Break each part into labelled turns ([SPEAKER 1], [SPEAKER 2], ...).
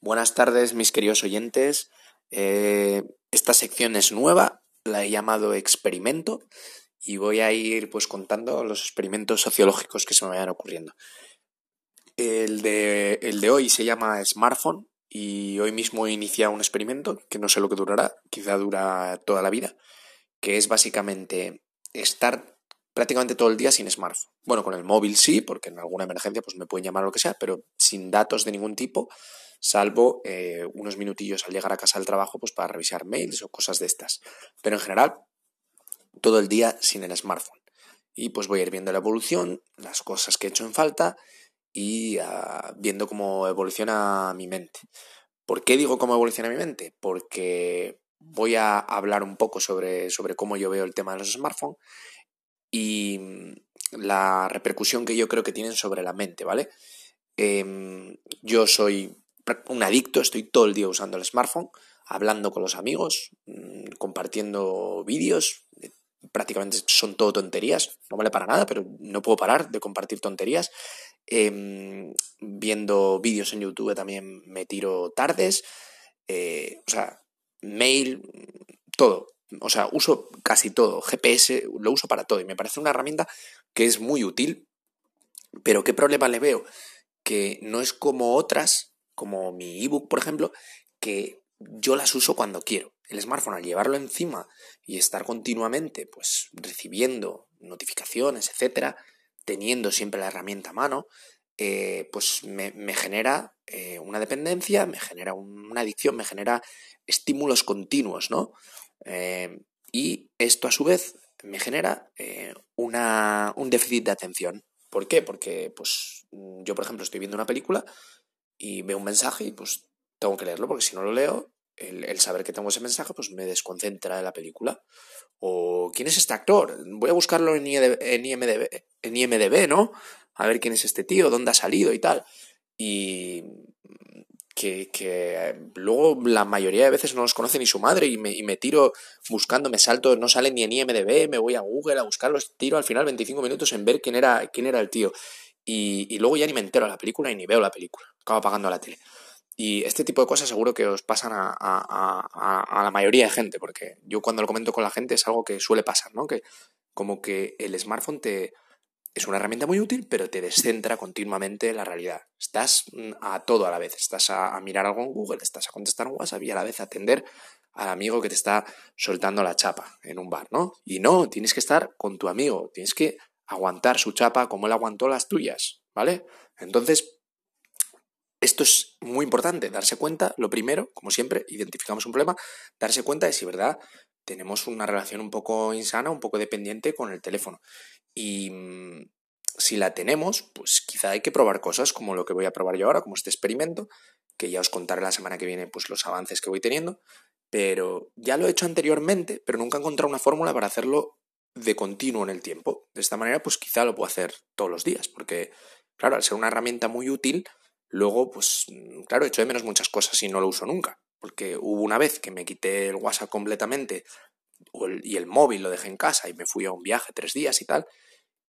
[SPEAKER 1] Buenas tardes, mis queridos oyentes. Eh, esta sección es nueva, la he llamado experimento y voy a ir pues contando los experimentos sociológicos que se me vayan ocurriendo. El de, el de hoy se llama smartphone y hoy mismo he iniciado un experimento que no sé lo que durará, quizá dura toda la vida, que es básicamente estar prácticamente todo el día sin smartphone. Bueno, con el móvil sí, porque en alguna emergencia pues me pueden llamar lo que sea, pero sin datos de ningún tipo salvo eh, unos minutillos al llegar a casa del trabajo pues para revisar mails o cosas de estas. Pero en general, todo el día sin el smartphone. Y pues voy a ir viendo la evolución, las cosas que he hecho en falta y ah, viendo cómo evoluciona mi mente. ¿Por qué digo cómo evoluciona mi mente? Porque voy a hablar un poco sobre, sobre cómo yo veo el tema de los smartphones y mm, la repercusión que yo creo que tienen sobre la mente, ¿vale? Em, yo soy un adicto, estoy todo el día usando el smartphone, hablando con los amigos, mm, compartiendo vídeos, eh, prácticamente son todo tonterías, no vale para nada, pero no puedo parar de compartir tonterías. Em, viendo vídeos en YouTube también me tiro tardes, eh, o sea, mail, todo. O sea, uso casi todo. GPS lo uso para todo y me parece una herramienta que es muy útil. Pero ¿qué problema le veo? Que no es como otras como mi ebook, por ejemplo, que yo las uso cuando quiero. El smartphone, al llevarlo encima y estar continuamente, pues, recibiendo notificaciones, etcétera, teniendo siempre la herramienta a mano, eh, pues me, genera eh, una dependencia, me genera una adicción, me genera estímulos continuos, ¿no? Eh, y esto a su vez me genera una, un déficit de atención. ¿Por qué? Porque, pues, yo, por ejemplo, estoy viendo una película y veo un mensaje y pues tengo que leerlo porque si no lo leo, el, saber que tengo ese mensaje pues me desconcentra de la película. O ¿quién es este actor? Voy a buscarlo en IMDB, en IMDB, ¿no? A ver quién es este tío, dónde ha salido y tal. Y que, que, luego la mayoría de veces no los conoce ni su madre y me, tiro buscando, me salto, no sale ni en IMDB, me voy a Google a buscarlos, tiro al final 25 minutos en ver quién era, quién era el tío. Y, luego ya ni me entero de la película y ni veo la película acabo apagando la tele. Y este tipo de cosas seguro que os pasan a, a, la mayoría de gente, porque yo cuando lo comento con la gente es algo que suele pasar, ¿no? Que como que el smartphone te, es una herramienta muy útil, pero te descentra continuamente la realidad. Estás mm, a todo a la vez. Estás a, mirar algo en Google, estás a contestar en WhatsApp y a la vez atender al amigo que te está soltando la chapa en un bar, ¿no? Y no, tienes que estar con tu amigo, tienes que aguantar su chapa como él aguantó las tuyas, ¿vale? Entonces, esto es muy importante, darse cuenta, lo primero, como siempre, identificamos un problema, darse cuenta de si, ¿verdad? Tenemos una relación un poco insana, un poco dependiente con el teléfono. Y mm, si la tenemos, pues quizá hay que probar cosas como lo que voy a probar yo ahora, como este experimento, que ya os contaré la semana que viene pues los avances que voy teniendo, pero ya lo he hecho anteriormente, pero nunca he encontrado una fórmula para hacerlo de continuo en el tiempo. De esta manera, pues quizá lo puedo hacer todos los días, porque, claro, al ser una herramienta muy útil, Luego, pues, mm, claro, echo de menos muchas cosas y no lo uso nunca. Porque hubo una vez que me quité el WhatsApp completamente y el móvil lo dejé en casa y me fui a un viaje tres días y tal.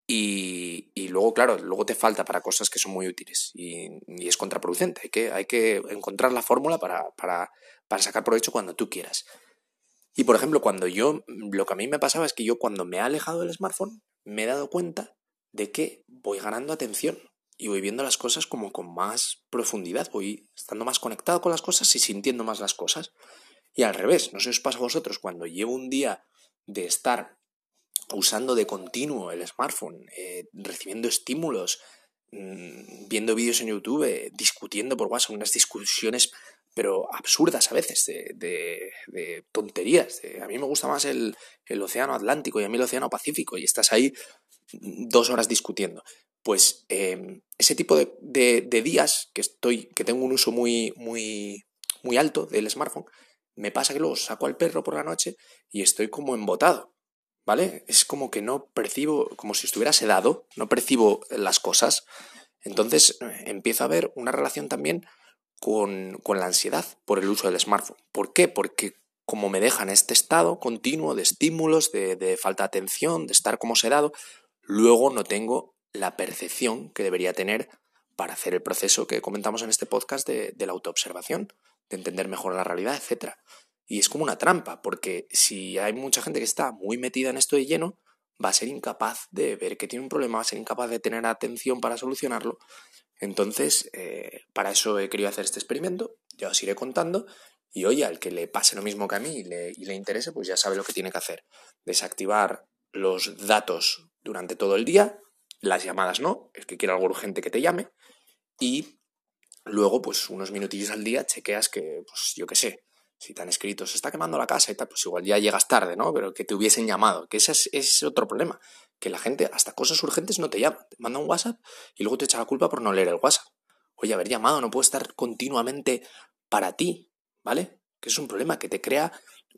[SPEAKER 1] Y, y luego, claro, luego te falta para cosas que son muy útiles y, y es contraproducente. Hay que, hay que encontrar la fórmula para, para, para sacar provecho cuando tú quieras. Y por ejemplo, cuando yo, lo que a mí me pasaba es que yo cuando me he alejado del smartphone, me he dado cuenta de que voy ganando atención y voy viendo las cosas como con más profundidad, voy estando más conectado con las cosas y sintiendo más las cosas. Y al revés, no sé si os pasa a vosotros, cuando llevo un día de estar usando de continuo el smartphone, eh, recibiendo estímulos, mmm, viendo vídeos en YouTube, discutiendo por WhatsApp, unas discusiones pero absurdas a veces, de, tonterías. a mí me gusta más el, océano Atlántico y a mí el océano Pacífico y estás ahí dos horas discutiendo pues em, ese tipo de, días que estoy, que tengo un uso muy, muy, muy alto del smartphone, me pasa que luego saco al perro por la noche y estoy como embotado, ¿vale? Es como que no percibo, como si estuviera sedado, no percibo las cosas. Entonces empiezo a ver una relación también con, la ansiedad por el uso del smartphone. ¿Por qué? Porque como me dejan este estado continuo de estímulos, de, de falta de atención, de estar como sedado, luego no tengo la percepción que debería tener para hacer el proceso que comentamos en este podcast de, de la autoobservación, de entender mejor la realidad, etc. Y es como una trampa, porque si hay mucha gente que está muy metida en esto de lleno, va a ser incapaz de ver que tiene un problema, va a ser incapaz de tener atención para solucionarlo. Entonces, eh, para eso he querido hacer este experimento, ya os iré contando. Y oye, al que le pase lo mismo que a mí y le, y le interese, pues ya sabe lo que tiene que hacer. Desactivar los datos durante todo el día, las llamadas no, el que quiera algo urgente que te llame, y luego, pues unos minutillos al día chequeas que, pues yo qué sé, si te han escrito, se está quemando la casa y tal, pues igual ya llegas tarde, ¿no? Pero que te hubiesen llamado, que ese es, otro problema, que la gente hasta cosas urgentes no te llama, te manda un WhatsApp y luego te echa la culpa por no leer el WhatsApp. Oye, haber llamado no puede estar continuamente para ti, ¿vale? Que es un problema que te crea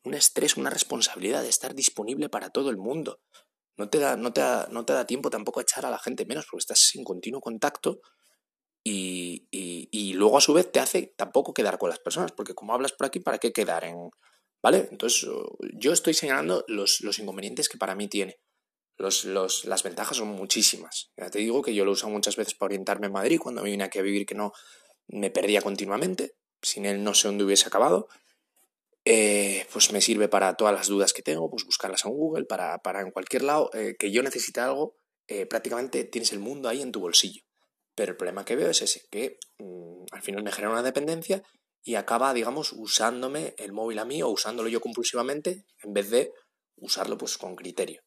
[SPEAKER 1] un estrés, una responsabilidad de estar disponible para todo el mundo. No te da, no te da, no te da tiempo tampoco a echar a la gente menos porque estás en continuo contacto y, luego a su vez te hace tampoco quedar con las personas, porque como hablas por aquí, ¿para qué quedar en...? ¿Vale? Entonces yo estoy señalando los, inconvenientes que para mí tiene. Los, las ventajas son muchísimas. Ya te digo que yo lo uso muchas veces para orientarme en Madrid, cuando me vine aquí a vivir que no me perdía continuamente, sin él no sé dónde hubiese acabado. Eh, pues me sirve para todas las dudas que tengo, pues buscarlas en Google, para, para en cualquier lado, eh, que yo necesite algo, eh, prácticamente tienes el mundo ahí en tu bolsillo. Pero el problema que veo es ese, que mm, al final me genera una dependencia y acaba, digamos, usándome el móvil a mí o usándolo yo compulsivamente en vez de usarlo pues con criterio.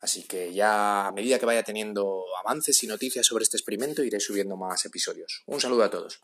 [SPEAKER 1] Así que ya a medida que vaya teniendo avances y noticias sobre este experimento iré subiendo más episodios. Un saludo a todos.